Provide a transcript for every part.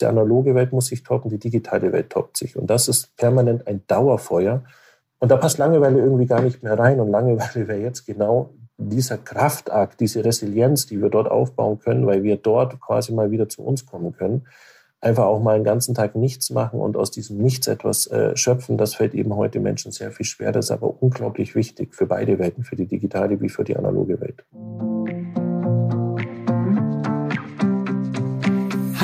Die analoge Welt muss sich toppen, die digitale Welt toppt sich. Und das ist permanent ein Dauerfeuer. Und da passt Langeweile irgendwie gar nicht mehr rein. Und Langeweile wäre jetzt genau dieser Kraftakt, diese Resilienz, die wir dort aufbauen können, weil wir dort quasi mal wieder zu uns kommen können. Einfach auch mal einen ganzen Tag nichts machen und aus diesem Nichts etwas äh, schöpfen, das fällt eben heute Menschen sehr viel schwer. Das ist aber unglaublich wichtig für beide Welten, für die digitale wie für die analoge Welt.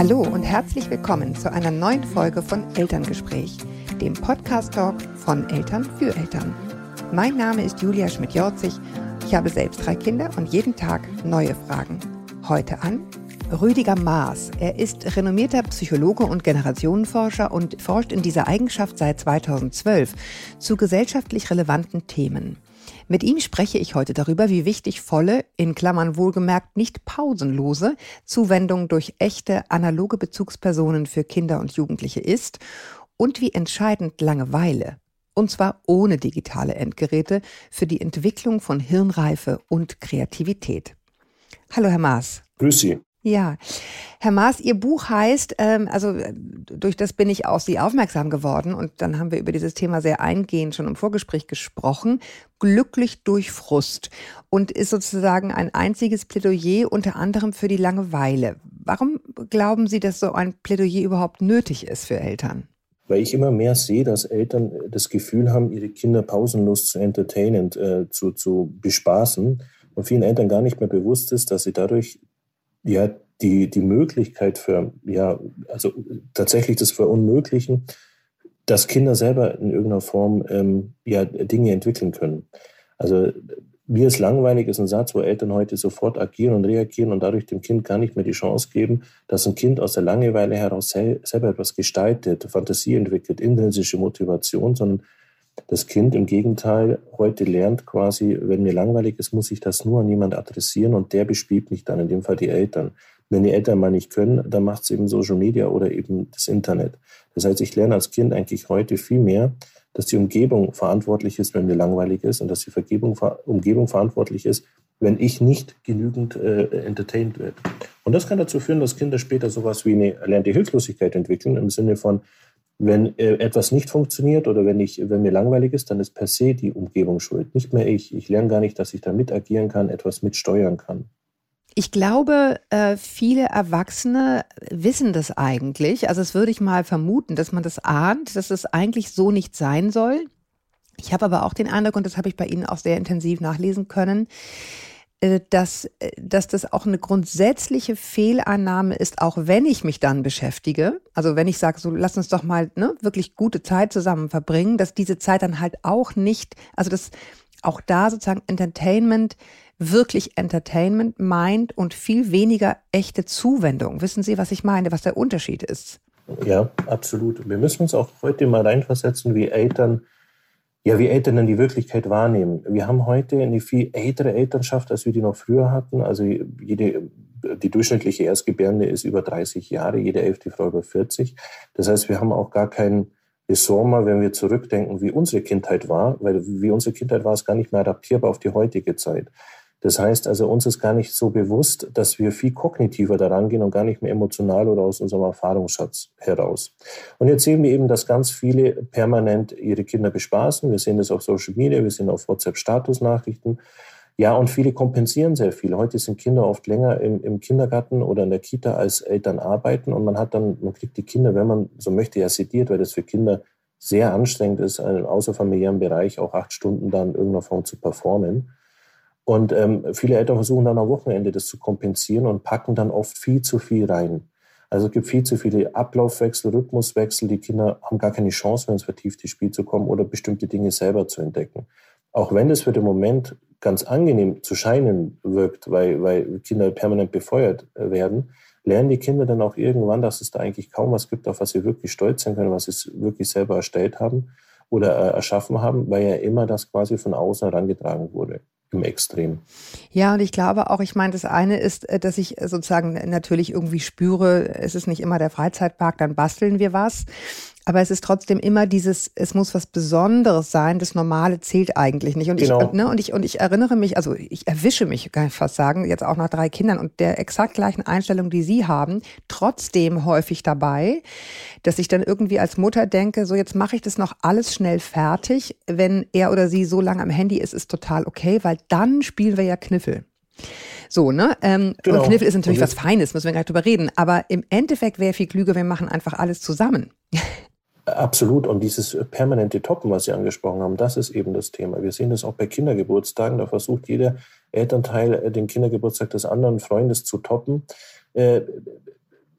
Hallo und herzlich willkommen zu einer neuen Folge von Elterngespräch, dem Podcast-Talk von Eltern für Eltern. Mein Name ist Julia Schmidt-Jorzig. Ich habe selbst drei Kinder und jeden Tag neue Fragen. Heute an Rüdiger Maas. Er ist renommierter Psychologe und Generationenforscher und forscht in dieser Eigenschaft seit 2012 zu gesellschaftlich relevanten Themen. Mit ihm spreche ich heute darüber, wie wichtig volle, in Klammern wohlgemerkt nicht pausenlose, Zuwendung durch echte analoge Bezugspersonen für Kinder und Jugendliche ist und wie entscheidend Langeweile, und zwar ohne digitale Endgeräte, für die Entwicklung von Hirnreife und Kreativität. Hallo, Herr Maas. Grüß Sie. Ja, Herr Maas, Ihr Buch heißt, ähm, also äh, durch das bin ich auf Sie aufmerksam geworden und dann haben wir über dieses Thema sehr eingehend schon im Vorgespräch gesprochen, glücklich durch Frust und ist sozusagen ein einziges Plädoyer unter anderem für die Langeweile. Warum glauben Sie, dass so ein Plädoyer überhaupt nötig ist für Eltern? Weil ich immer mehr sehe, dass Eltern das Gefühl haben, ihre Kinder pausenlos zu entertainen, äh, zu, zu bespaßen und vielen Eltern gar nicht mehr bewusst ist, dass sie dadurch ja, die, die Möglichkeit für, ja, also tatsächlich das Verunmöglichen, dass Kinder selber in irgendeiner Form ähm, ja, Dinge entwickeln können. Also mir ist langweilig, ist ein Satz, wo Eltern heute sofort agieren und reagieren und dadurch dem Kind gar nicht mehr die Chance geben, dass ein Kind aus der Langeweile heraus selber etwas gestaltet, Fantasie entwickelt, intrinsische Motivation, sondern das Kind im Gegenteil heute lernt quasi, wenn mir langweilig ist, muss ich das nur an jemand adressieren und der bespielt mich dann, in dem Fall die Eltern. Wenn die Eltern mal nicht können, dann macht es eben Social Media oder eben das Internet. Das heißt, ich lerne als Kind eigentlich heute viel mehr, dass die Umgebung verantwortlich ist, wenn mir langweilig ist und dass die Vergebung, Umgebung verantwortlich ist, wenn ich nicht genügend äh, entertained werde. Und das kann dazu führen, dass Kinder später sowas wie eine erlernte Hilflosigkeit entwickeln, im Sinne von, wenn äh, etwas nicht funktioniert oder wenn, ich, wenn mir langweilig ist, dann ist per se die Umgebung schuld. Nicht mehr ich. Ich lerne gar nicht, dass ich da mit agieren kann, etwas mitsteuern kann. Ich glaube, äh, viele Erwachsene wissen das eigentlich. Also das würde ich mal vermuten, dass man das ahnt, dass es eigentlich so nicht sein soll. Ich habe aber auch den Eindruck, und das habe ich bei Ihnen auch sehr intensiv nachlesen können, dass, äh, dass das auch eine grundsätzliche Fehlannahme ist, auch wenn ich mich dann beschäftige. Also wenn ich sage, so lass uns doch mal ne, wirklich gute Zeit zusammen verbringen, dass diese Zeit dann halt auch nicht, also dass auch da sozusagen Entertainment wirklich Entertainment meint und viel weniger echte Zuwendung. Wissen Sie, was ich meine, was der Unterschied ist? Ja, absolut. Wir müssen uns auch heute mal reinversetzen, wie Eltern ja, wie Eltern dann die Wirklichkeit wahrnehmen. Wir haben heute eine viel ältere Elternschaft, als wir die noch früher hatten. Also jede, die durchschnittliche Erstgebärende ist über 30 Jahre, jede elfte Frau über 40. Das heißt, wir haben auch gar kein Ressort mehr, wenn wir zurückdenken, wie unsere Kindheit war, weil wie unsere Kindheit war, ist gar nicht mehr adaptierbar auf die heutige Zeit. Das heißt also, uns ist gar nicht so bewusst, dass wir viel kognitiver daran gehen und gar nicht mehr emotional oder aus unserem Erfahrungsschatz heraus. Und jetzt sehen wir eben, dass ganz viele permanent ihre Kinder bespaßen. Wir sehen das auf Social Media, wir sehen auf WhatsApp Statusnachrichten. Ja, und viele kompensieren sehr viel. Heute sind Kinder oft länger im, im, Kindergarten oder in der Kita als Eltern arbeiten und man hat dann, man kriegt die Kinder, wenn man so möchte, ja sediert, weil das für Kinder sehr anstrengend ist, im außerfamiliären Bereich auch acht Stunden dann in irgendeiner Form zu performen. Und ähm, viele Eltern versuchen dann am Wochenende das zu kompensieren und packen dann oft viel zu viel rein. Also es gibt viel zu viele Ablaufwechsel, Rhythmuswechsel. Die Kinder haben gar keine Chance mehr ins vertiefte Spiel zu kommen oder bestimmte Dinge selber zu entdecken. Auch wenn das für den Moment ganz angenehm zu scheinen wirkt, weil, weil Kinder permanent befeuert äh, werden, lernen die Kinder dann auch irgendwann, dass es da eigentlich kaum was gibt, auf was sie wirklich stolz sein können, was sie wirklich selber erstellt haben oder äh, erschaffen haben, weil ja immer das quasi von außen herangetragen wurde im Extrem. Ja, und ich glaube auch, ich meine, das eine ist, äh, dass ich sozusagen natürlich irgendwie spüre, es ist nicht immer der Freizeitpark, dann basteln wir was. Aber es ist trotzdem immer dieses, es muss was Besonderes sein, das Normale zählt eigentlich nicht. Und, genau. ich, ne, und, ich, und ich erinnere mich, also ich erwische mich, kann ich fast sagen, jetzt auch nach drei Kindern und der exakt gleichen Einstellung, die Sie haben, trotzdem häufig dabei, dass ich dann irgendwie als Mutter denke, so jetzt mache ich das noch alles schnell fertig. Wenn er oder sie so lange am Handy ist, ist total okay, weil dann spielen wir ja Kniffel. So, ne? Ähm, genau. Und Kniffel ist natürlich was Feines, müssen wir gar nicht drüber reden. Aber im Endeffekt wäre viel klüger, wir machen einfach alles zusammen. Absolut. Und dieses permanente Toppen, was Sie angesprochen haben, das ist eben das Thema. Wir sehen das auch bei Kindergeburtstagen. Da versucht jeder Elternteil, äh, den Kindergeburtstag des anderen Freundes zu toppen.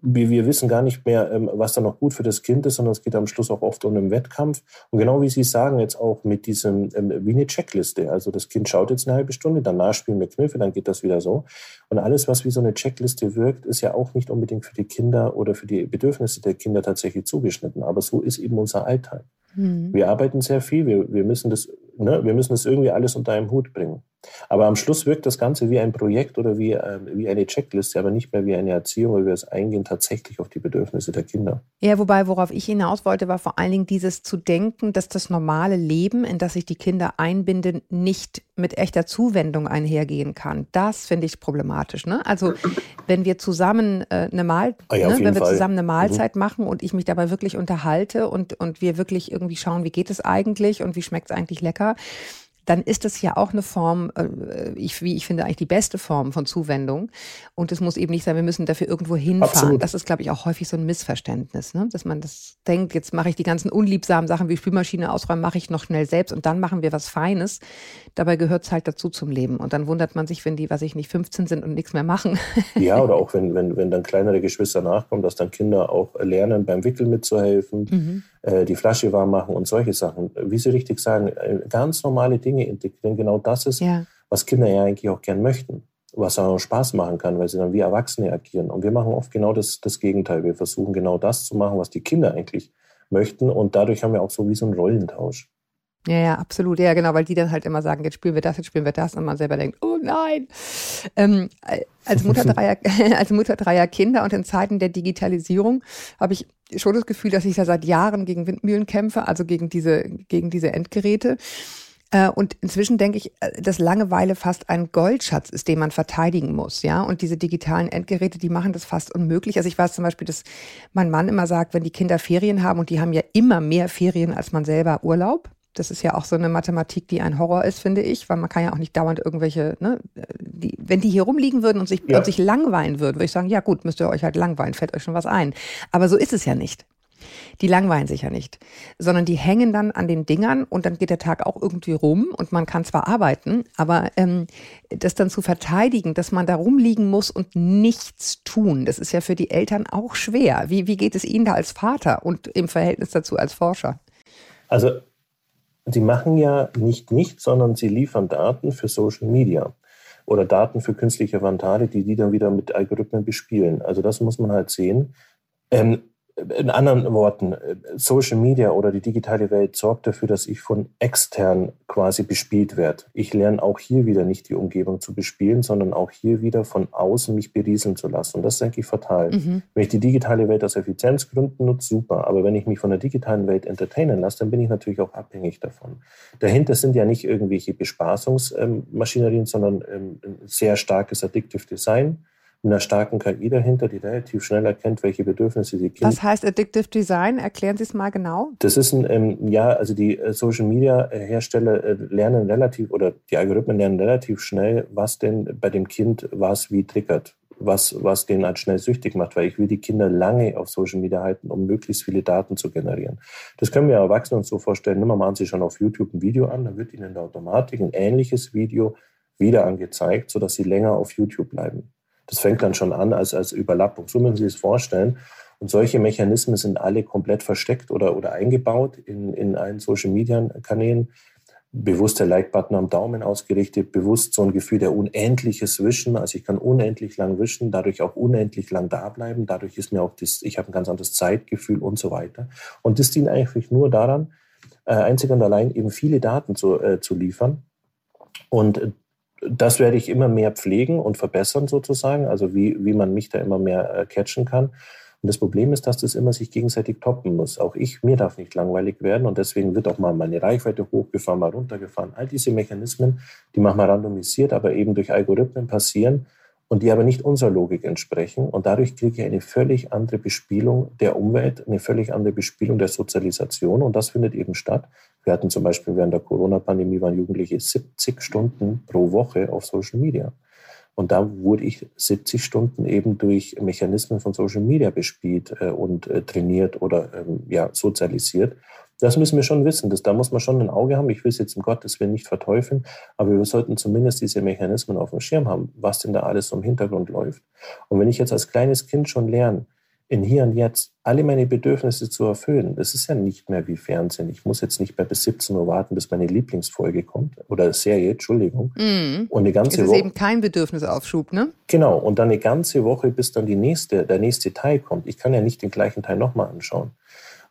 Wir, wir wissen gar nicht mehr, ähm, was da noch gut für das Kind ist, sondern es geht am Schluss auch oft um einen Wettkampf. Und genau wie Sie sagen, jetzt auch mit diesem, ähm, wie eine Checkliste. Also das Kind schaut jetzt eine halbe Stunde, danach spielen wir Kniffe, dann geht das wieder so. Und alles, was wie so eine Checkliste wirkt, ist ja auch nicht unbedingt für die Kinder oder für die Bedürfnisse der Kinder tatsächlich zugeschnitten. Aber so ist eben unser Alltag. Mhm. Wir arbeiten sehr viel, wir, wir, müssen das, ne, wir müssen das irgendwie alles unter einem Hut bringen. Aber am Schluss wirkt das Ganze wie ein Projekt oder wie, äh, wie eine Checkliste, aber nicht mehr wie eine Erziehung, weil wir es eingehen tatsächlich auf die Bedürfnisse der Kinder. Ja, wobei, worauf ich hinaus wollte, war vor allen Dingen dieses zu denken, dass das normale Leben, in das sich die Kinder einbinden, nicht mit echter Zuwendung einhergehen kann. Das finde ich problematisch. Ne? Also wenn wir zusammen äh, eine Mahl, ah ja, ne, wenn wir Fall. zusammen eine Mahlzeit mhm. machen und ich mich dabei wirklich unterhalte und, und wir wirklich irgendwie schauen, wie geht es eigentlich und wie schmeckt es eigentlich lecker, dann ist es ja auch eine Form, äh, ich, wie ich finde, eigentlich die beste Form von Zuwendung. Und es muss eben nicht sein, wir müssen dafür irgendwo hinfahren. Absolut. Das ist, glaube ich, auch häufig so ein Missverständnis, ne? dass man das denkt, jetzt mache ich die ganzen unliebsamen Sachen wie Spülmaschine ausräumen, mache ich noch schnell selbst und dann machen wir was Feines. Dabei gehört es halt dazu zum Leben. Und dann wundert man sich, wenn die, was ich nicht, 15 sind und nichts mehr machen. Ja, oder auch wenn, wenn, wenn dann kleinere Geschwister nachkommen, dass dann Kinder auch lernen, beim Wickeln mitzuhelfen. Mhm äh, die Flasche warm machen und solche Sachen. Wie Sie richtig sagen, äh, ganz normale Dinge integrieren. Genau das ist, ja. was Kinder ja eigentlich auch gern möchten. Was auch Spaß machen kann, weil sie dann wie Erwachsene agieren. Und wir machen oft genau das, das Gegenteil. Wir versuchen genau das zu machen, was die Kinder eigentlich möchten. Und dadurch haben wir auch so wie so einen Rollentausch. Ja, ja, absolut. Ja, genau, weil die dann halt immer sagen, jetzt spielen wir das, jetzt spielen wir das und man selber denkt, oh nein. Ähm, als, Mutter dreier, als Mutter dreier Kinder und in Zeiten der Digitalisierung habe ich schon das Gefühl, dass ich da seit Jahren gegen Windmühlen kämpfe, also gegen diese, gegen diese Endgeräte. Äh, und inzwischen denke ich, äh, dass Langeweile fast ein Goldschatz ist, den man verteidigen muss, ja. Und diese digitalen Endgeräte, die machen das fast unmöglich. Also ich weiß zum Beispiel, dass mein Mann immer sagt, wenn die Kinder Ferien haben und die haben ja immer mehr Ferien als man selber Urlaub, das ist ja auch so eine Mathematik, die ein Horror ist, finde ich, weil man kann ja auch nicht dauernd irgendwelche, ne, die, wenn die hier rumliegen würden und sich, ja. und sich langweilen würden, würde ich sagen, ja gut, müsst ihr euch halt langweilen, fällt euch schon was ein. Aber so ist es ja nicht. Die langweilen sich ja nicht, sondern die hängen dann an den Dingern und dann geht der Tag auch irgendwie rum und man kann zwar arbeiten, aber ähm, das dann zu verteidigen, dass man da rumliegen muss und nichts tun, das ist ja für die Eltern auch schwer. Wie, wie geht es Ihnen da als Vater und im Verhältnis dazu als Forscher? Also Sie machen ja nicht nichts, sondern sie liefern Daten für Social Media oder Daten für künstliche Avatare, die die dann wieder mit Algorithmen bespielen. Also das muss man halt sehen. Ähm, in anderen Worten, Social Media oder die digitale Welt sorgt dafür, dass ich von extern quasi bespielt werde. Ich lerne auch hier wieder nicht die Umgebung zu bespielen, sondern auch hier wieder von außen mich berieseln zu lassen. Und das ist eigentlich fatal. Mhm. Wenn ich die digitale Welt aus Effizienzgründen nutze, super. Aber wenn ich mich von der digitalen Welt entertainen lasse, dann bin ich natürlich auch abhängig davon. Dahinter sind ja nicht irgendwelche Bespaßungsmaschinerien, sondern ähm, ein sehr starkes Addictive Design einer starken KI dahinter, die relativ schnell erkennt, welche Bedürfnisse die Kinder. Was heißt Addictive Design? Erklären Sie es mal genau. Das ist ein, ähm, ja, also die äh, Social Media äh, Hersteller äh, lernen relativ oder die Algorithmen lernen relativ schnell, was denn bei dem Kind was wie triggert. Was, was den halt schnell süchtig macht, weil ich will die Kinder lange auf Social Media halten, um möglichst viele Daten zu generieren. Das können wir Erwachsenen uns so vorstellen. Nimm mal machen Sie schon auf YouTube ein Video an, dann wird Ihnen in der Automatik ein ähnliches Video wieder angezeigt, sodass Sie länger auf YouTube bleiben. Das fängt dann schon an als, als Überlappung. So müssen Sie es vorstellen. Und solche Mechanismen sind alle komplett versteckt oder, oder eingebaut in, in allen Social-Media-Kanälen. Bewusst der Like-Button am Daumen ausgerichtet, bewusst so ein Gefühl der unendliches Wischen. Also ich kann unendlich lang wischen, dadurch auch unendlich lang da bleiben. Dadurch ist mir auch das, ich habe ein ganz anderes Zeitgefühl und so weiter. Und das dient eigentlich nur daran, äh, einzig und allein eben viele Daten zu, äh, zu liefern. Und das werde ich immer mehr pflegen und verbessern sozusagen, also wie, wie man mich da immer mehr äh, catchen kann. Und das Problem ist, dass das immer sich gegenseitig toppen muss. Auch ich, mir darf nicht langweilig werden und deswegen wird auch mal meine Reichweite hochgefahren, mal runtergefahren. All diese Mechanismen, die manchmal randomisiert, aber eben durch Algorithmen passieren und die aber nicht unserer Logik entsprechen. Und dadurch kriege ich eine völlig andere Bespielung der Umwelt, eine völlig andere Bespielung der Sozialisation. Und das findet eben statt. Wir hatten zum Beispiel während der Corona-Pandemie waren Jugendliche 70 Stunden pro Woche auf Social Media. Und da wurde ich 70 Stunden eben durch Mechanismen von Social Media bespielt äh, und äh, trainiert oder ähm, ja, sozialisiert. Das müssen wir schon wissen. Das, da muss man schon ein Auge haben. Ich will es jetzt um Gottes Willen nicht verteufeln, aber wir sollten zumindest diese Mechanismen auf dem Schirm haben, was denn da alles so im Hintergrund läuft. Und wenn ich jetzt als kleines Kind schon lerne, in Hier und Jetzt alle meine Bedürfnisse zu erfüllen. Das ist ja nicht mehr wie Fernsehen. Ich muss jetzt nicht mehr bis 17 Uhr warten, bis meine Lieblingsfolge kommt oder Serie, Entschuldigung. Mm. Und eine ganze Woche. Das ist eben kein Bedürfnisaufschub, ne? Genau. Und dann eine ganze Woche, bis dann die nächste, der nächste Teil kommt. Ich kann ja nicht den gleichen Teil nochmal anschauen.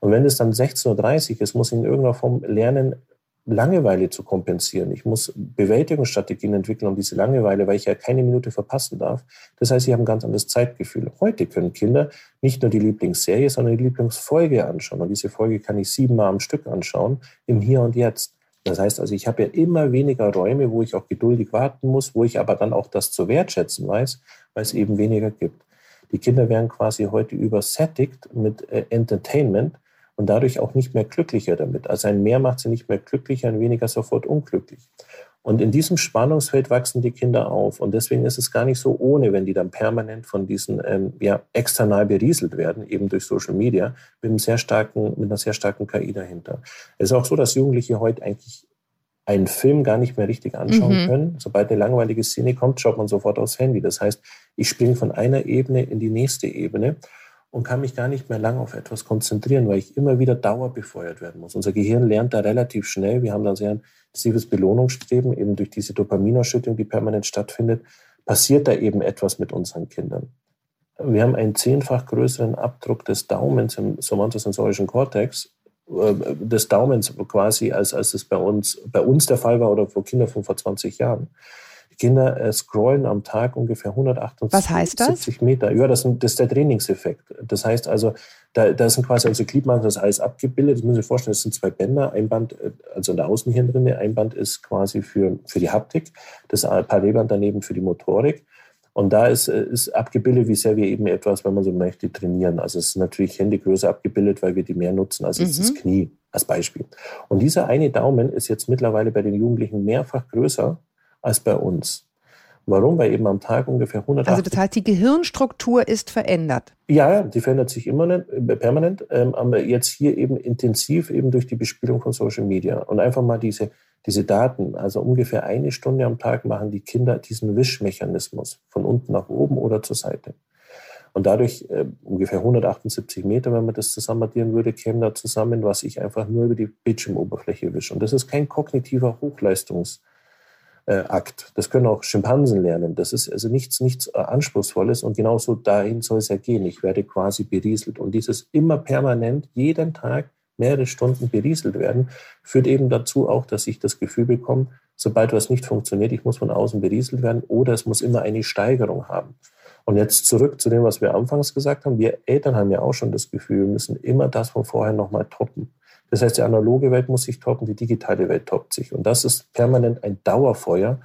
Und wenn es dann 16.30 Uhr ist, muss ich in irgendeiner Form lernen, Langeweile zu kompensieren. Ich muss Bewältigungsstrategien entwickeln um diese Langeweile, weil ich ja keine Minute verpassen darf. Das heißt, ich habe ein ganz anderes Zeitgefühl. Heute können Kinder nicht nur die Lieblingsserie, sondern die Lieblingsfolge anschauen. Und diese Folge kann ich siebenmal am Stück anschauen, im Hier und Jetzt. Das heißt also, ich habe ja immer weniger Räume, wo ich auch geduldig warten muss, wo ich aber dann auch das zu wertschätzen weiß, weil es eben weniger gibt. Die Kinder werden quasi heute übersättigt mit äh, Entertainment und dadurch auch nicht mehr glücklicher damit. Also ein Mehr macht sie nicht mehr glücklicher, ein weniger sofort unglücklich. Und in diesem Spannungsfeld wachsen die Kinder auf. Und deswegen ist es gar nicht so ohne, wenn die dann permanent von diesen ähm, ja, external berieselt werden, eben durch Social Media, mit, einem sehr starken, mit einer sehr starken KI dahinter. Es ist auch so, dass Jugendliche heute eigentlich einen Film gar nicht mehr richtig anschauen mhm. können. Sobald eine langweilige Szene kommt, schaut man sofort aufs Handy. Das heißt, ich springe von einer Ebene in die nächste Ebene und kann mich gar nicht mehr lange auf etwas konzentrieren, weil ich immer wieder dauerbefeuert werden muss. Unser Gehirn lernt da relativ schnell. Wir haben da sehr intensives Belohnungsstreben, eben durch diese Dopaminausschüttung, die permanent stattfindet, passiert da eben etwas mit unseren Kindern. Wir haben einen zehnfach größeren Abdruck des Daumens im somatosensorischen Kortex, äh, des Daumens quasi, als, als es bei uns, bei uns der Fall war oder vor Kindern von vor 20 Jahren. Kinder äh, scrollen am Tag ungefähr 178 Was heißt das? Meter. Ja, das, das ist der Trainingseffekt. Das heißt also, da, da sind quasi unsere Gliedmaßen, das alles abgebildet. Das müssen Sie sich vorstellen, das sind zwei Bänder. Ein Band, äh, also in der Außenhirnrinde, ein Band ist quasi für, für die Haptik, das Parallelband daneben für die Motorik. Und da ist, äh, ist abgebildet, wie sehr wir eben etwas, wenn man so möchte, trainieren. Also es ist natürlich Händegröße abgebildet, weil wir die mehr nutzen als mhm. das Knie als Beispiel. Und dieser eine Daumen ist jetzt mittlerweile bei den Jugendlichen mehrfach größer als bei uns. Warum? Weil eben am Tag ungefähr 100. Also das heißt, die Gehirnstruktur ist verändert. Ja, die verändert sich immer nicht, äh, permanent, ähm, aber jetzt hier eben intensiv eben durch die Bespielung von Social Media. Und einfach mal diese, diese Daten, also ungefähr eine Stunde am Tag machen die Kinder diesen Wischmechanismus von unten nach oben oder zur Seite. Und dadurch äh, ungefähr 178 Meter, wenn man das zusammenaddieren würde, käme da zusammen, was ich einfach nur über die Bildschirmoberfläche wische. Und das ist kein kognitiver Hochleistungs- Akt. Das können auch Schimpansen lernen. Das ist also nichts, nichts äh, Anspruchsvolles und genauso dahin soll es ja gehen. Ich werde quasi berieselt. Und dieses immer permanent, jeden Tag mehrere Stunden berieselt werden, führt eben dazu auch, dass ich das Gefühl bekomme, sobald was nicht funktioniert, ich muss von außen berieselt werden oder es muss immer eine Steigerung haben. Und jetzt zurück zu dem, was wir anfangs gesagt haben. Wir Eltern haben ja auch schon das Gefühl, wir müssen immer das von vorher nochmal toppen. Das heißt, die analoge Welt muss sich toppen, die digitale Welt toppt sich. Und das ist permanent ein Dauerfeuer.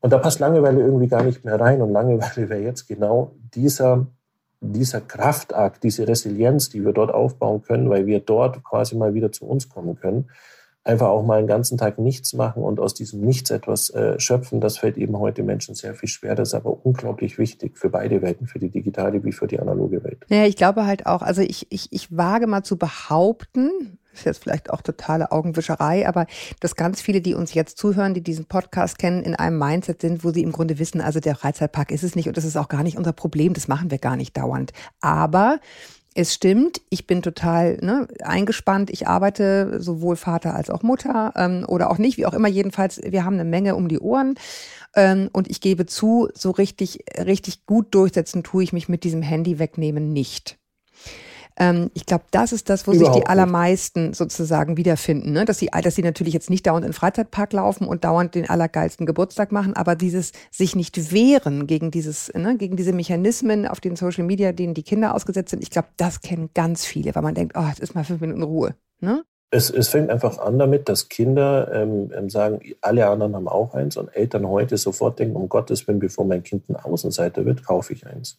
Und da passt Langeweile irgendwie gar nicht mehr rein. Und Langeweile wäre jetzt genau dieser, dieser Kraftakt, diese Resilienz, die wir dort aufbauen können, weil wir dort quasi mal wieder zu uns kommen können. Einfach auch mal einen ganzen Tag nichts machen und aus diesem Nichts etwas äh, schöpfen, das fällt eben heute Menschen sehr viel schwer. Das ist aber unglaublich wichtig für beide Welten, für die digitale wie für die analoge Welt. Ja, ich glaube halt auch, also ich, ich, ich wage mal zu behaupten, ist jetzt vielleicht auch totale Augenwischerei, aber dass ganz viele, die uns jetzt zuhören, die diesen Podcast kennen, in einem Mindset sind, wo sie im Grunde wissen, also der Freizeitpark ist es nicht und das ist auch gar nicht unser Problem, das machen wir gar nicht dauernd. Aber es stimmt, ich bin total ne, eingespannt. Ich arbeite sowohl Vater als auch Mutter ähm, oder auch nicht, wie auch immer. Jedenfalls, wir haben eine Menge um die Ohren. Ähm, und ich gebe zu, so richtig, richtig gut durchsetzen tue ich mich mit diesem Handy wegnehmen nicht. Ähm, ich glaube, das ist das, wo Überhaupt sich die allermeisten sozusagen wiederfinden. Ne? Dass, sie, dass sie natürlich jetzt nicht dauernd in den Freizeitpark laufen und dauernd den allergeilsten Geburtstag machen, aber dieses sich nicht wehren gegen dieses, ne, gegen diese Mechanismen auf den Social Media, denen die Kinder ausgesetzt sind, ich glaube, das kennen ganz viele, weil man denkt, oh, jetzt ist mal fünf Minuten Ruhe. Ne? Es, es fängt einfach an damit, dass Kinder ähm, ähm, sagen, alle anderen haben auch eins und Eltern heute sofort denken, um Gottes Willen, bevor mein Kind ein Außenseiter wird, kaufe ich eins.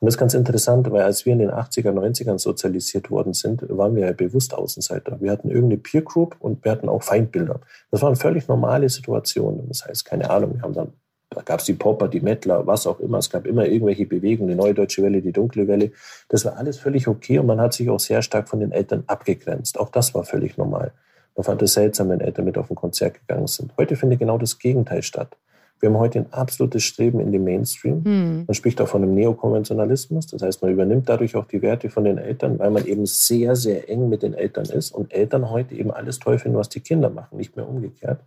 Und das ist ganz interessant, weil als wir in den 80er, 90ern sozialisiert worden sind, waren wir ja bewusst Außenseiter. Wir hatten irgendeine Peer Group und wir hatten auch Feindbilder. Das waren völlig normale Situationen. Das heißt, keine Ahnung, wir haben dann da gab es die Popper, die Mettler, was auch immer. Es gab immer irgendwelche Bewegungen, die Neue Deutsche Welle, die Dunkle Welle. Das war alles völlig okay und man hat sich auch sehr stark von den Eltern abgegrenzt. Auch das war völlig normal. Man fand es seltsam, wenn Eltern mit auf ein Konzert gegangen sind. Heute findet genau das Gegenteil statt. Wir haben heute ein absolutes Streben in den Mainstream. Hm. Man spricht auch von einem Neokonventionalismus. Das heißt, man übernimmt dadurch auch die Werte von den Eltern, weil man eben sehr, sehr eng mit den Eltern ist und Eltern heute eben alles toll finden, was die Kinder machen, nicht mehr umgekehrt.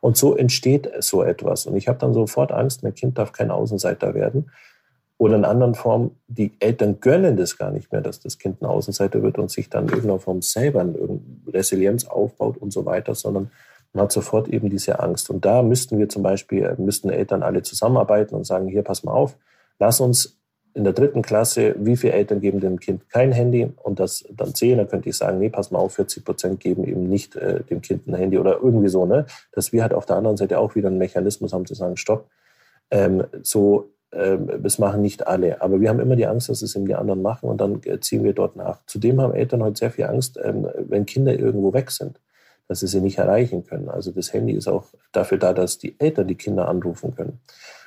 Und so entsteht so etwas. Und ich habe dann sofort Angst, mein Kind darf kein Außenseiter werden. Oder in anderen Formen, die Eltern gönnen das gar nicht mehr, dass das Kind ein Außenseiter wird und sich dann in irgendeiner Form selber Resilienz aufbaut und so weiter, sondern man hat sofort eben diese Angst. Und da müssten wir zum Beispiel, müssten Eltern alle zusammenarbeiten und sagen, hier, pass mal auf, lass uns in der dritten Klasse, wie viele Eltern geben dem Kind kein Handy und das dann zählen, dann könnte ich sagen, nee, pass mal auf, 40 Prozent geben eben nicht äh, dem Kind ein Handy oder irgendwie so, ne? Dass wir halt auf der anderen Seite auch wieder einen Mechanismus haben zu sagen, stopp, ähm, so, ähm, das machen nicht alle. Aber wir haben immer die Angst, dass es eben die anderen machen und dann äh, ziehen wir dort nach. Zudem haben Eltern heute sehr viel Angst, ähm, wenn Kinder irgendwo weg sind dass sie sie nicht erreichen können. Also das Handy ist auch dafür da, dass die Eltern die Kinder anrufen können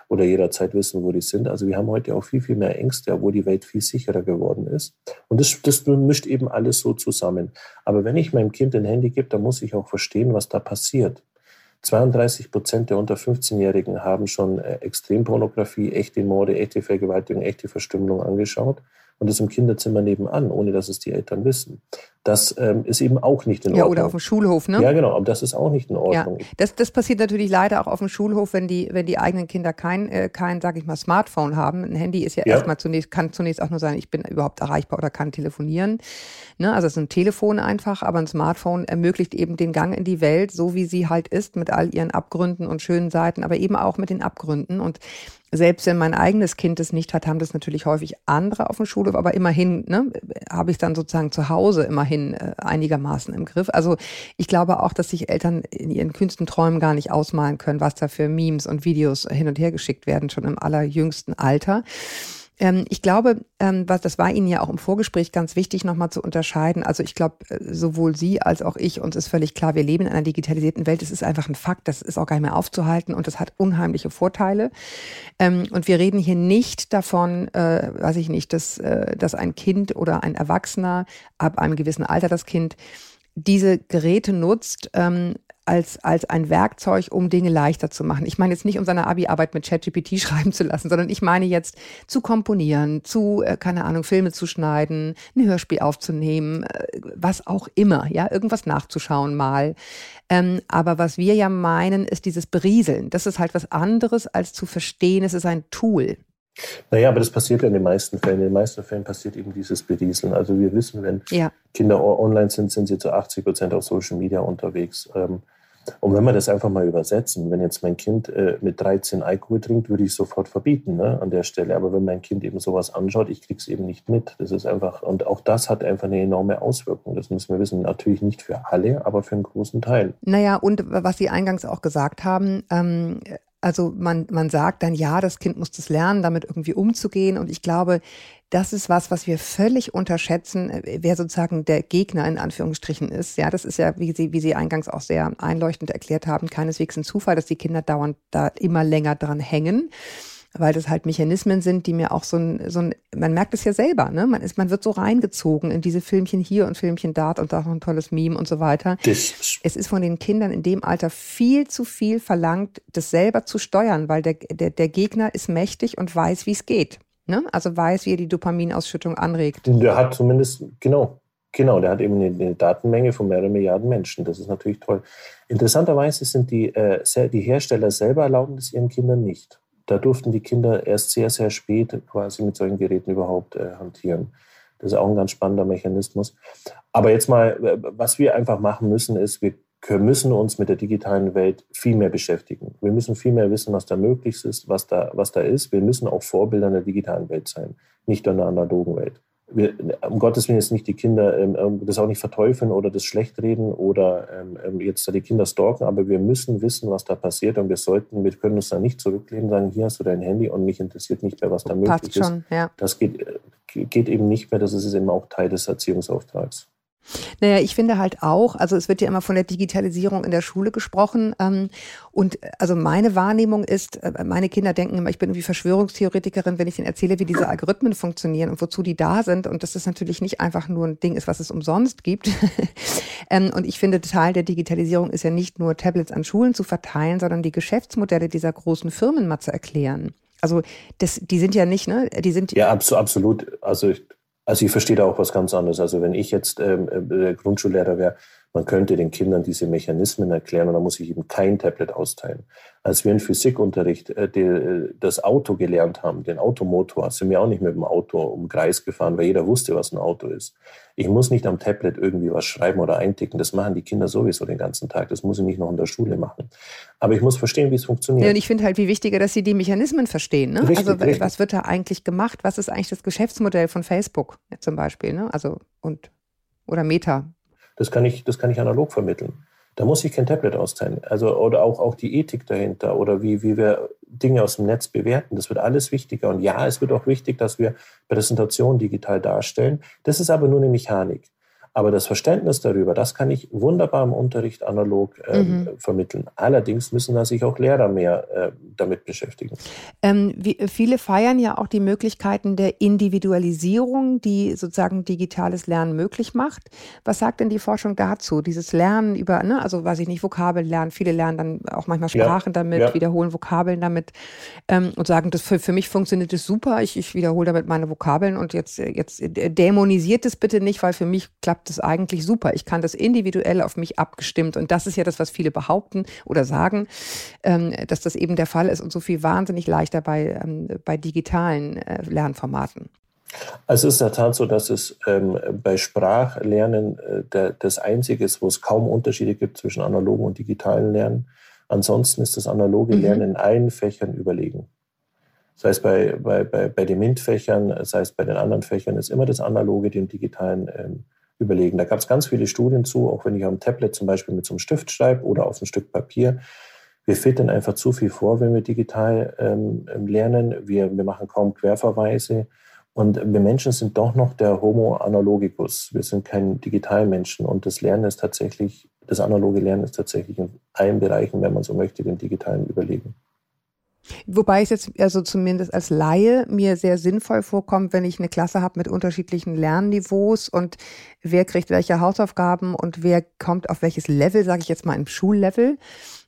oder jederzeit wissen, wo die sind. Also wir haben heute auch viel, viel mehr Ängste, obwohl die Welt viel sicherer geworden ist. Und das, das mischt eben alles so zusammen. Aber wenn ich meinem Kind ein Handy gebe, dann muss ich auch verstehen, was da passiert. 32 Prozent der unter 15-Jährigen haben schon äh, Extrempornografie, echte Morde, echte Vergewaltigung, echte Verstümmelung angeschaut und das im Kinderzimmer nebenan, ohne dass es die Eltern wissen. Das ähm, ist eben auch nicht in Ordnung. Ja, oder auf dem Schulhof, ne? Ja, genau, aber das ist auch nicht in Ordnung. Ja, das, das passiert natürlich leider auch auf dem Schulhof, wenn die, wenn die eigenen Kinder kein, äh, kein, sag ich mal, Smartphone haben. Ein Handy ist ja, ja. erstmal zunächst, kann zunächst auch nur sein, ich bin überhaupt erreichbar oder kann telefonieren. Ne? Also es ist ein Telefon einfach, aber ein Smartphone ermöglicht eben den Gang in die Welt, so wie sie halt ist, mit all ihren Abgründen und schönen Seiten, aber eben auch mit den Abgründen. Und selbst wenn mein eigenes Kind es nicht hat, haben das natürlich häufig andere auf dem Schulhof, aber immerhin ne, habe ich dann sozusagen zu Hause immerhin äh, einigermaßen im Griff. Also ich glaube auch, dass sich Eltern in ihren kühnsten Träumen gar nicht ausmalen können, was da für Memes und Videos hin und her geschickt werden, schon im allerjüngsten Alter. Ähm, ich glaube, ähm, was das war Ihnen ja auch im Vorgespräch ganz wichtig, nochmal zu unterscheiden. Also ich glaube, äh, sowohl Sie als auch ich, uns ist völlig klar, wir leben in einer digitalisierten Welt. Es ist einfach ein Fakt, das ist auch gar nicht mehr aufzuhalten und das hat unheimliche Vorteile. Ähm, und wir reden hier nicht davon, äh, weiß ich nicht, dass, äh, dass ein Kind oder ein Erwachsener ab einem gewissen Alter das Kind diese Geräte nutzt, ähm, als, als ein Werkzeug, um Dinge leichter zu machen. Ich meine jetzt nicht, um seine Abi-Arbeit mit ChatGPT schreiben zu lassen, sondern ich meine jetzt zu komponieren, zu, äh, keine Ahnung, Filme zu schneiden, ein Hörspiel aufzunehmen, äh, was auch immer, ja, irgendwas nachzuschauen mal. Ähm, aber was wir ja meinen, ist dieses Berieseln. Das ist halt was anderes als zu verstehen, es ist ein Tool. Naja, aber das passiert ja in den meisten Fällen. In den meisten Fällen passiert eben dieses Berieseln. Also wir wissen, wenn ja. Kinder online sind, sind sie zu 80 Prozent auf Social Media unterwegs. Ähm, und wenn wir das einfach mal übersetzen, wenn jetzt mein Kind äh, mit 13 Alkohol trinkt, würde ich sofort verbieten ne, an der Stelle. Aber wenn mein Kind eben sowas anschaut, ich kriege es eben nicht mit. Das ist einfach, und auch das hat einfach eine enorme Auswirkung. Das müssen wir wissen. Natürlich nicht für alle, aber für einen großen Teil. Naja, und was Sie eingangs auch gesagt haben, ähm, also man, man sagt dann, ja, das Kind muss das lernen, damit irgendwie umzugehen. Und ich glaube, das ist was, was wir völlig unterschätzen, äh, wer sozusagen der Gegner in Anführungsstrichen ist. Ja, das ist ja, wie Sie, wie Sie eingangs auch sehr einleuchtend erklärt haben, keineswegs ein Zufall, dass die Kinder dauernd da immer länger dran hängen weil das halt Mechanismen sind, die mir auch so ein, so ein man merkt es ja selber, ne? Man ist, man wird so reingezogen in diese Filmchen hier und Filmchen dort und da noch ein tolles Meme und so weiter. Das es ist von den Kindern in dem Alter viel zu viel verlangt, das selber zu steuern, weil der, der, der Gegner ist mächtig und weiß, wie es geht. Ne? Also weiß, wie er die Dopaminausschüttung anregt. Der hat zumindest, genau, Genau, der hat eben eine, Datenmenge von mehreren Milliarden Menschen. Das ist natürlich toll. Interessanterweise sind die, äh, die Hersteller selber erlauben das ihren Kindern nicht da durften die Kinder erst sehr, sehr spät quasi mit solchen Geräten überhaupt äh, hantieren. Das ist auch ein ganz spannender Mechanismus. Aber jetzt mal, was wir einfach machen müssen, ist, wir müssen uns mit der digitalen Welt viel mehr beschäftigen. Wir müssen viel mehr wissen, was da möglich ist, was da, was da ist. Wir müssen auch Vorbilder in der digitalen Welt sein, nicht in der analogen Welt. Wir, um Gottes Willen jetzt nicht die Kinder ähm, ähm, das auch nicht verteufeln oder das schlecht reden oder ähm, ähm jetzt die Kinder stalken, aber wir müssen wissen, was da passiert und wir sollten, wir können uns da nicht zurücklehnen, sagen, hier hast du dein Handy und mich interessiert nicht mehr, was da möglich Passt ist. Schon, ja. Das geht, äh, geht eben nicht mehr, das ist eben auch Teil des Erziehungsauftrags. Naja, ich finde halt auch, also es wird ja immer von der Digitalisierung in der Schule gesprochen. Ähm, und also meine Wahrnehmung ist, äh, meine Kinder denken immer, ich bin irgendwie Verschwörungstheoretikerin, wenn ich ihnen erzähle, wie diese Algorithmen funktionieren und wozu die da sind. Und dass das natürlich nicht einfach nur ein Ding ist, was es umsonst gibt. ähm, und ich finde, Teil der Digitalisierung ist ja nicht nur Tablets an Schulen zu verteilen, sondern die Geschäftsmodelle dieser großen Firmen mal zu erklären. Also das, die sind ja nicht, ne? Die sind ja absolut. Also ich, also ich verstehe da auch was ganz anderes. Also wenn ich jetzt ähm, äh, Grundschullehrer wäre, man könnte den Kindern diese Mechanismen erklären und da muss ich eben kein Tablet austeilen. Als wir in Physikunterricht äh, die, äh, das Auto gelernt haben, den Automotor, sind wir auch nicht mit dem Auto um Kreis gefahren, weil jeder wusste, was ein Auto ist. Ich muss nicht am Tablet irgendwie was schreiben oder einticken. Das machen die Kinder sowieso den ganzen Tag. Das muss ich nicht noch in der Schule machen. Aber ich muss verstehen, wie es funktioniert. Ja, und ich finde halt wie wichtiger, dass sie die Mechanismen verstehen. Ne? Richtig, also richtig. was wird da eigentlich gemacht? Was ist eigentlich das Geschäftsmodell von Facebook zum Beispiel? Ne? Also und oder Meta, das kann ich, das kann ich analog vermitteln. Da muss ich kein Tablet austeilen. Also, oder auch, auch die Ethik dahinter oder wie, wie wir Dinge aus dem Netz bewerten. Das wird alles wichtiger. Und ja, es wird auch wichtig, dass wir Präsentationen digital darstellen. Das ist aber nur eine Mechanik. Aber das Verständnis darüber, das kann ich wunderbar im Unterricht analog äh, mhm. vermitteln. Allerdings müssen da sich auch Lehrer mehr äh, damit beschäftigen. Ähm, wie, viele feiern ja auch die Möglichkeiten der Individualisierung, die sozusagen digitales Lernen möglich macht. Was sagt denn die Forschung dazu? Dieses Lernen über, ne, also weiß ich nicht, Vokabeln lernen. Viele lernen dann auch manchmal Sprachen ja, damit, ja. wiederholen Vokabeln damit ähm, und sagen, das für, für mich funktioniert das super. Ich, ich wiederhole damit meine Vokabeln und jetzt, jetzt dämonisiert es bitte nicht, weil für mich klappt klappt es eigentlich super. Ich kann das individuell auf mich abgestimmt. Und das ist ja das, was viele behaupten oder sagen, ähm, dass das eben der Fall ist und so viel wahnsinnig leichter bei, ähm, bei digitalen äh, Lernformaten. Also es ist in der Tat so, dass es ähm, bei Sprachlernen äh, der, das Einzige ist, wo es kaum Unterschiede gibt zwischen analogen und digitalen Lernen. Ansonsten ist das analoge mhm. Lernen in allen Fächern überlegen. Sei es bei, bei, bei, bei den MINT-Fächern, sei es bei den anderen Fächern, ist immer das Analoge dem Digitalen ähm, überlegen. Da gab es ganz viele Studien zu, auch wenn ich am Tablet zum Beispiel mit so einem Stift schreibe oder auf ein Stück Papier. Wir filtern einfach zu viel vor, wenn wir digital ähm, lernen. Wir, wir machen kaum Querverweise. Und wir Menschen sind doch noch der Homo analogicus. Wir sind kein Digitalmenschen. Und das Lernen ist tatsächlich, das analoge Lernen ist tatsächlich in allen Bereichen, wenn man so möchte, den digitalen überlegen. Wobei es jetzt also zumindest als Laie mir sehr sinnvoll vorkommt, wenn ich eine Klasse habe mit unterschiedlichen Lernniveaus und wer kriegt welche Hausaufgaben und wer kommt auf welches Level, sage ich jetzt mal im Schullevel,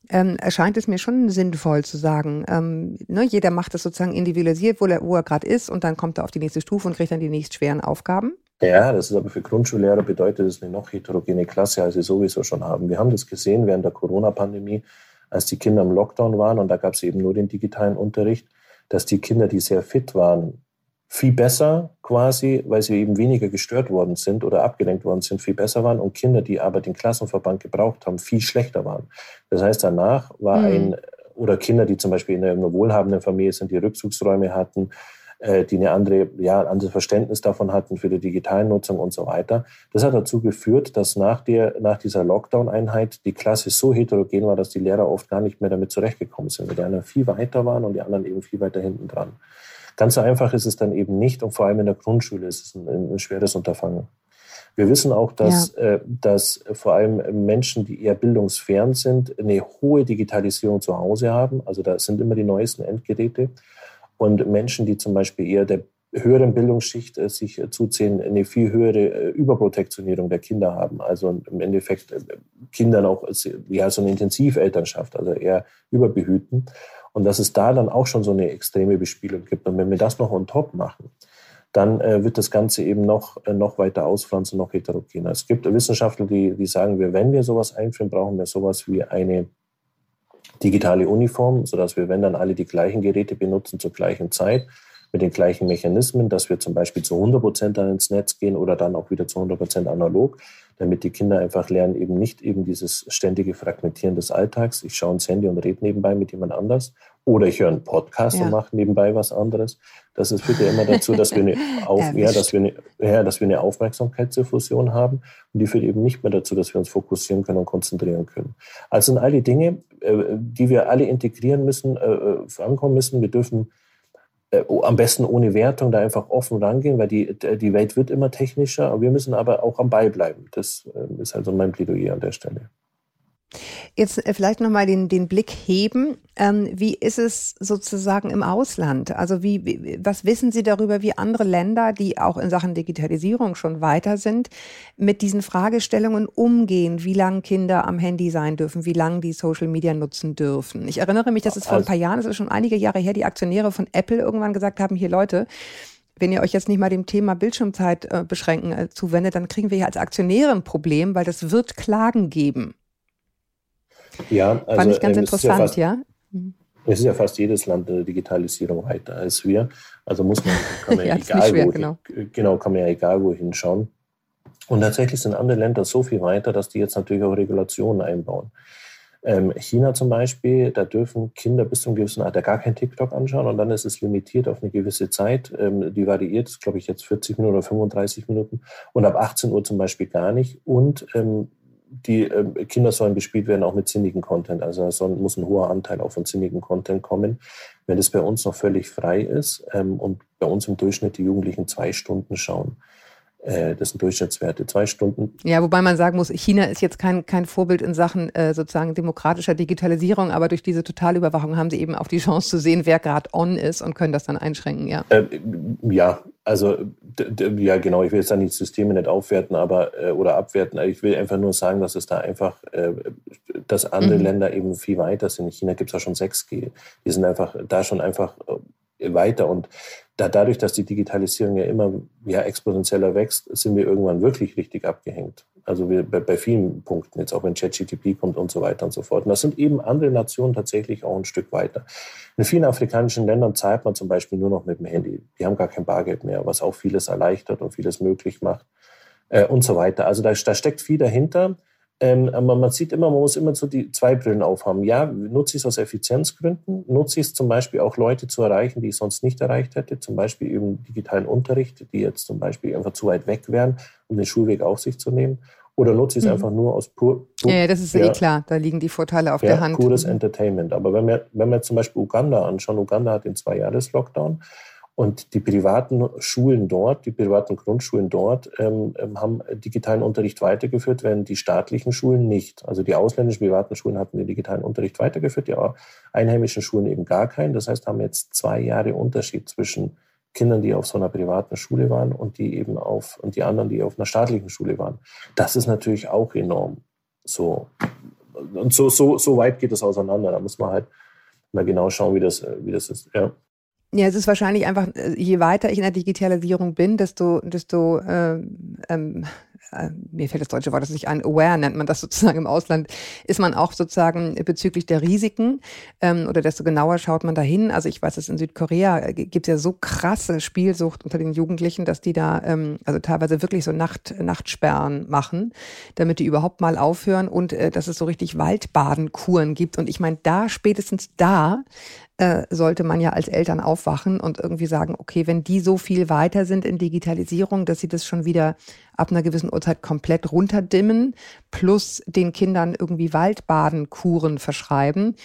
ähm, erscheint es mir schon sinnvoll zu sagen, ähm, ne, jeder macht das sozusagen individualisiert, wo er, wo er gerade ist und dann kommt er auf die nächste Stufe und kriegt dann die nächst schweren Aufgaben. Ja, das ist aber für Grundschullehrer bedeutet es eine noch heterogene Klasse, als sie sowieso schon haben. Wir haben das gesehen während der Corona-Pandemie als die Kinder im Lockdown waren und da gab es eben nur den digitalen Unterricht, dass die Kinder, die sehr fit waren, viel besser quasi, weil sie eben weniger gestört worden sind oder abgelenkt worden sind, viel besser waren und Kinder, die aber den Klassenverband gebraucht haben, viel schlechter waren. Das heißt, danach war mhm. ein, oder Kinder, die zum Beispiel in einer wohlhabenden Familie sind, die Rückzugsräume hatten, äh, die eine andere, ja, ein anderes Verständnis davon hatten für die digitalen Nutzung und so weiter. Das hat dazu geführt, dass nach, der, nach dieser Lockdown-Einheit die Klasse so heterogen war, dass die Lehrer oft gar nicht mehr damit zurechtgekommen sind, weil die anderen viel weiter waren und die anderen eben viel weiter hinten dran. Ganz so einfach ist es dann eben nicht und vor allem in der Grundschule ist es ein, ein schweres Unterfangen. Wir wissen auch, dass, ja. äh, dass vor allem Menschen, die eher bildungsfern sind, eine hohe Digitalisierung zu Hause haben. Also da sind immer die neuesten Endgeräte. Und Menschen, die zum Beispiel eher der höheren Bildungsschicht äh, sich äh, zuziehen, eine viel höhere äh, Überprotektionierung der Kinder haben. Also im Endeffekt Kindern auch ja, so eine Intensivelternschaft, also eher überbehüten. Und dass es da dann auch schon so eine extreme Bespielung gibt. Und wenn wir das noch on top machen, dann äh, wird das Ganze eben noch, äh, noch weiter ausfranzen, noch heterogener. Es gibt Wissenschaftler, die, die sagen, wir, wenn wir sowas einführen, brauchen wir sowas wie eine digitale Uniform, sodass wir, wenn dann alle die gleichen Geräte benutzen zur gleichen Zeit, mit den gleichen Mechanismen, dass wir zum Beispiel zu 100 Prozent dann ins Netz gehen oder dann auch wieder zu 100 Prozent analog, damit die Kinder einfach lernen, eben nicht eben dieses ständige Fragmentieren des Alltags. Ich schaue ins Handy und rede nebenbei mit jemand anders oder ich höre einen Podcast ja. und mache nebenbei was anderes. Das ist führt ja immer dazu, dass wir eine, Auf, ja, dass wir eine, ja, dass wir eine Aufmerksamkeitsdiffusion haben und die führt eben nicht mehr dazu, dass wir uns fokussieren können und konzentrieren können. Also sind all die Dinge, äh, die wir alle integrieren müssen, äh, äh, vorankommen müssen. Wir dürfen äh, am besten ohne Wertung da einfach offen rangehen, weil die, die Welt wird immer technischer, wir müssen aber auch am Ball bleiben. Das äh, ist also mein Plädoyer an der Stelle. Jetzt äh, vielleicht nochmal den, den Blick heben. Ähm, wie ist es sozusagen im Ausland? Also wie, wie, was wissen Sie darüber, wie andere Länder, die auch in Sachen Digitalisierung schon weiter sind, mit diesen Fragestellungen umgehen, wie lange Kinder am Handy sein dürfen, wie lange die Social Media nutzen dürfen? Ich erinnere mich, dass es vor ein paar Jahren, das ist schon einige Jahre her, die Aktionäre von Apple irgendwann gesagt haben, hier Leute, wenn ihr euch jetzt nicht mal dem Thema Bildschirmzeit äh, beschränken äh, zuwendet, dann kriegen wir hier als Aktionäre ein Problem, weil das wird Klagen geben. Ja, also, Fand ich ganz ähm, interessant, ja, fast, ja. Mhm. Es ist ja fast jedes Land in der Digitalisierung weiter als wir. Also muss man, kann man ja, egal schwer, wo, genau. genau, kann man ja egal wo hinschauen. Und tatsächlich sind andere Länder so viel weiter, dass die jetzt natürlich auch Regulationen einbauen. Ähm, China zum Beispiel, da dürfen Kinder bis zum gewissen Alter gar kein TikTok anschauen und dann ist es limitiert auf eine gewisse Zeit. Ähm, die variiert, glaube ich, jetzt 40 Minuten oder 35 Minuten und ab 18 Uhr zum Beispiel gar nicht. Und ähm, die äh, Kinder sollen bespielt werden auch mit sinnigen Content. Also es muss ein hoher Anteil auch von sinnigen Content kommen. Wenn das bei uns noch völlig frei ist ähm, und bei uns im Durchschnitt die Jugendlichen zwei Stunden schauen, das sind Durchschnittswerte, zwei Stunden. Ja, wobei man sagen muss, China ist jetzt kein, kein Vorbild in Sachen äh, sozusagen demokratischer Digitalisierung, aber durch diese Totalüberwachung haben sie eben auch die Chance zu sehen, wer gerade on ist und können das dann einschränken, ja. Äh, ja, also ja genau, ich will jetzt da die Systeme nicht aufwerten, aber äh, oder abwerten, ich will einfach nur sagen, dass es da einfach, äh, dass andere mhm. Länder eben viel weiter sind. In China gibt es ja schon 6G. Die sind einfach da schon einfach äh, weiter und da, dadurch, dass die Digitalisierung ja immer ja, exponentieller wächst, sind wir irgendwann wirklich richtig abgehängt. Also wir, bei, bei vielen Punkten, jetzt auch wenn ChatGTP kommt und so weiter und so fort. Und das sind eben andere Nationen tatsächlich auch ein Stück weiter. In vielen afrikanischen Ländern zahlt man zum Beispiel nur noch mit dem Handy. Die haben gar kein Bargeld mehr, was auch vieles erleichtert und vieles möglich macht äh, und so weiter. Also da, da steckt viel dahinter. Ähm, aber man sieht immer, man muss immer so die zwei Brillen aufhaben. Ja, nutze ich es aus Effizienzgründen, nutze ich es zum Beispiel auch Leute zu erreichen, die ich sonst nicht erreicht hätte, zum Beispiel eben digitalen Unterricht, die jetzt zum Beispiel einfach zu weit weg wären, um den Schulweg auf sich zu nehmen. Oder nutze ich es mhm. einfach nur aus pur, pur Ja, das ist ja eh klar, da liegen die Vorteile auf ja, der Hand. Pures Entertainment. Aber wenn wir, wenn wir zum Beispiel Uganda anschauen, Uganda hat den Zwei-Jahres-Lockdown und die privaten Schulen dort, die privaten Grundschulen dort, ähm, ähm, haben digitalen Unterricht weitergeführt, während die staatlichen Schulen nicht. Also die ausländischen privaten Schulen hatten den digitalen Unterricht weitergeführt, die einheimischen Schulen eben gar keinen. Das heißt, haben jetzt zwei Jahre Unterschied zwischen Kindern, die auf so einer privaten Schule waren und die eben auf und die anderen, die auf einer staatlichen Schule waren. Das ist natürlich auch enorm. So und so so so weit geht es auseinander. Da muss man halt mal genau schauen, wie das wie das ist. Ja. Ja, es ist wahrscheinlich einfach, äh, je weiter ich in der Digitalisierung bin, desto, desto äh, ähm, äh, mir fällt das deutsche Wort das nicht ein, aware nennt man das sozusagen im Ausland, ist man auch sozusagen bezüglich der Risiken ähm, oder desto genauer schaut man dahin. Also ich weiß, dass in Südkorea äh, gibt es ja so krasse Spielsucht unter den Jugendlichen, dass die da ähm, also teilweise wirklich so Nacht, Nachtsperren machen, damit die überhaupt mal aufhören und äh, dass es so richtig Waldbadenkuren gibt. Und ich meine, da spätestens da äh, sollte man ja als Eltern aufwachen und irgendwie sagen, okay, wenn die so viel weiter sind in Digitalisierung, dass sie das schon wieder ab einer gewissen Uhrzeit komplett runterdimmen, plus den Kindern irgendwie Waldbadenkuren verschreiben,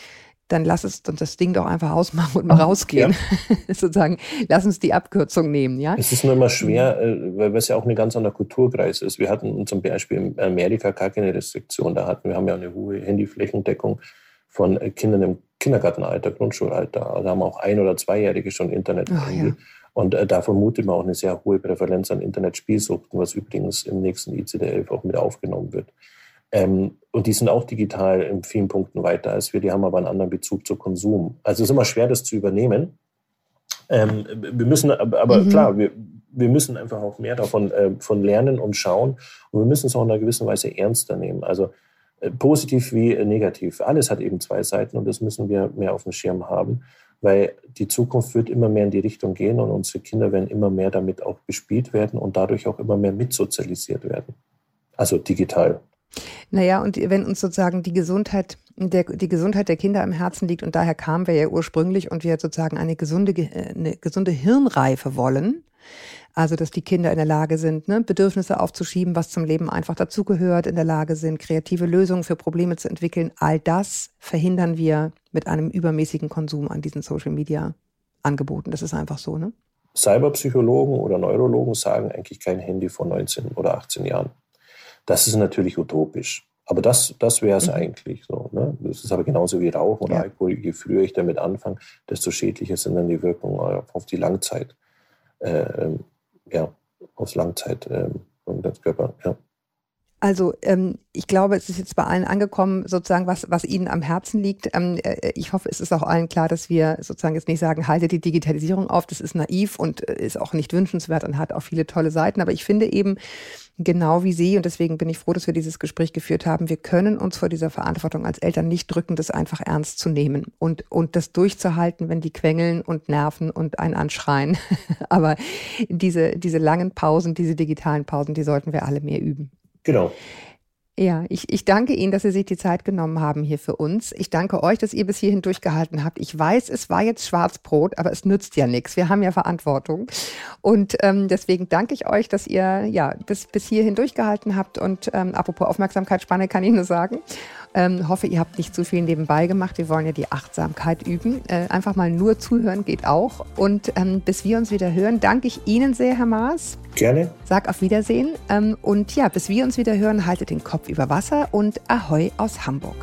dann lass es uns das Ding doch einfach ausmachen und mal rausgehen. Ja. Sozusagen, lass uns die Abkürzung nehmen, ja. Es ist nur immer schwer, äh, weil es ja auch ein ganz anderer Kulturkreis ist. Wir hatten zum Beispiel in Amerika gar keine Restriktion. Da hatten wir haben ja eine hohe Handyflächendeckung von äh, Kindern im Kindergartenalter, Grundschulalter. Also haben auch ein- oder zweijährige schon Internet. Ja. Und äh, da vermutet man auch eine sehr hohe Präferenz an Internetspielsuchten, was übrigens im nächsten ICD-11 auch mit aufgenommen wird. Ähm, und die sind auch digital in vielen Punkten weiter als wir. Die haben aber einen anderen Bezug zu Konsum. Also es ist immer schwer, das zu übernehmen. Ähm, wir müssen, aber mhm. klar, wir, wir müssen einfach auch mehr davon äh, von lernen und schauen. Und wir müssen es auch in einer gewissen Weise ernster nehmen. Also positiv wie negativ. Alles hat eben zwei Seiten und das müssen wir mehr auf dem Schirm haben. weil die Zukunft wird immer mehr in die Richtung gehen und unsere Kinder werden immer mehr damit auch bespielt werden und dadurch auch immer mehr mitsozialisiert werden. Also digital. Naja, und wenn uns sozusagen die Gesundheit, der, die Gesundheit der Kinder am Herzen liegt und daher kamen wir ja ursprünglich und wir sozusagen eine gesunde, eine gesunde Hirnreife wollen, also, dass die Kinder in der Lage sind, ne, Bedürfnisse aufzuschieben, was zum Leben einfach dazugehört, in der Lage sind, kreative Lösungen für Probleme zu entwickeln. All das verhindern wir mit einem übermäßigen Konsum an diesen Social Media Angeboten. Das ist einfach so, ne? Cyberpsychologen oder Neurologen sagen eigentlich kein Handy vor 19 oder 18 Jahren. Das ist natürlich utopisch. Aber das, das wäre es mhm. eigentlich so. Ne? Das ist aber genauso wie Rauchen oder ja. Alkohol. Je früher ich damit anfange, desto schädlicher sind dann die Wirkungen auf die Langzeit. Äh, ähm, ja, aus Langzeit ähm, Körper, ja. Also ähm, ich glaube, es ist jetzt bei allen angekommen, sozusagen, was, was Ihnen am Herzen liegt. Ähm, äh, ich hoffe, es ist auch allen klar, dass wir sozusagen jetzt nicht sagen, halte die Digitalisierung auf, das ist naiv und äh, ist auch nicht wünschenswert und hat auch viele tolle Seiten. Aber ich finde eben, genau wie Sie, und deswegen bin ich froh, dass wir dieses Gespräch geführt haben, wir können uns vor dieser Verantwortung als Eltern nicht drücken, das einfach ernst zu nehmen und, und das durchzuhalten, wenn die quengeln und nerven und einen anschreien. Aber diese, diese langen Pausen, diese digitalen Pausen, die sollten wir alle mehr üben. Genau. Ja, ich, ich danke Ihnen, dass Sie sich die Zeit genommen haben hier für uns. Ich danke euch, dass ihr bis hierhin durchgehalten habt. Ich weiß, es war jetzt Schwarzbrot, aber es nützt ja nichts. Wir haben ja Verantwortung. Und ähm, deswegen danke ich euch, dass ihr ja bis, bis hierhin durchgehalten habt. Und ähm, apropos Aufmerksamkeitsspanne kann ich nur sagen. Ähm, hoffe, ihr habt nicht zu viel nebenbei gemacht. Wir wollen ja die Achtsamkeit üben. Äh, einfach mal nur zuhören geht auch. Und ähm, bis wir uns wieder hören, danke ich Ihnen sehr, Herr Maas. Gerne. Sag auf Wiedersehen. Ähm, und ja, bis wir uns wieder hören, haltet den Kopf über Wasser und Ahoi aus Hamburg.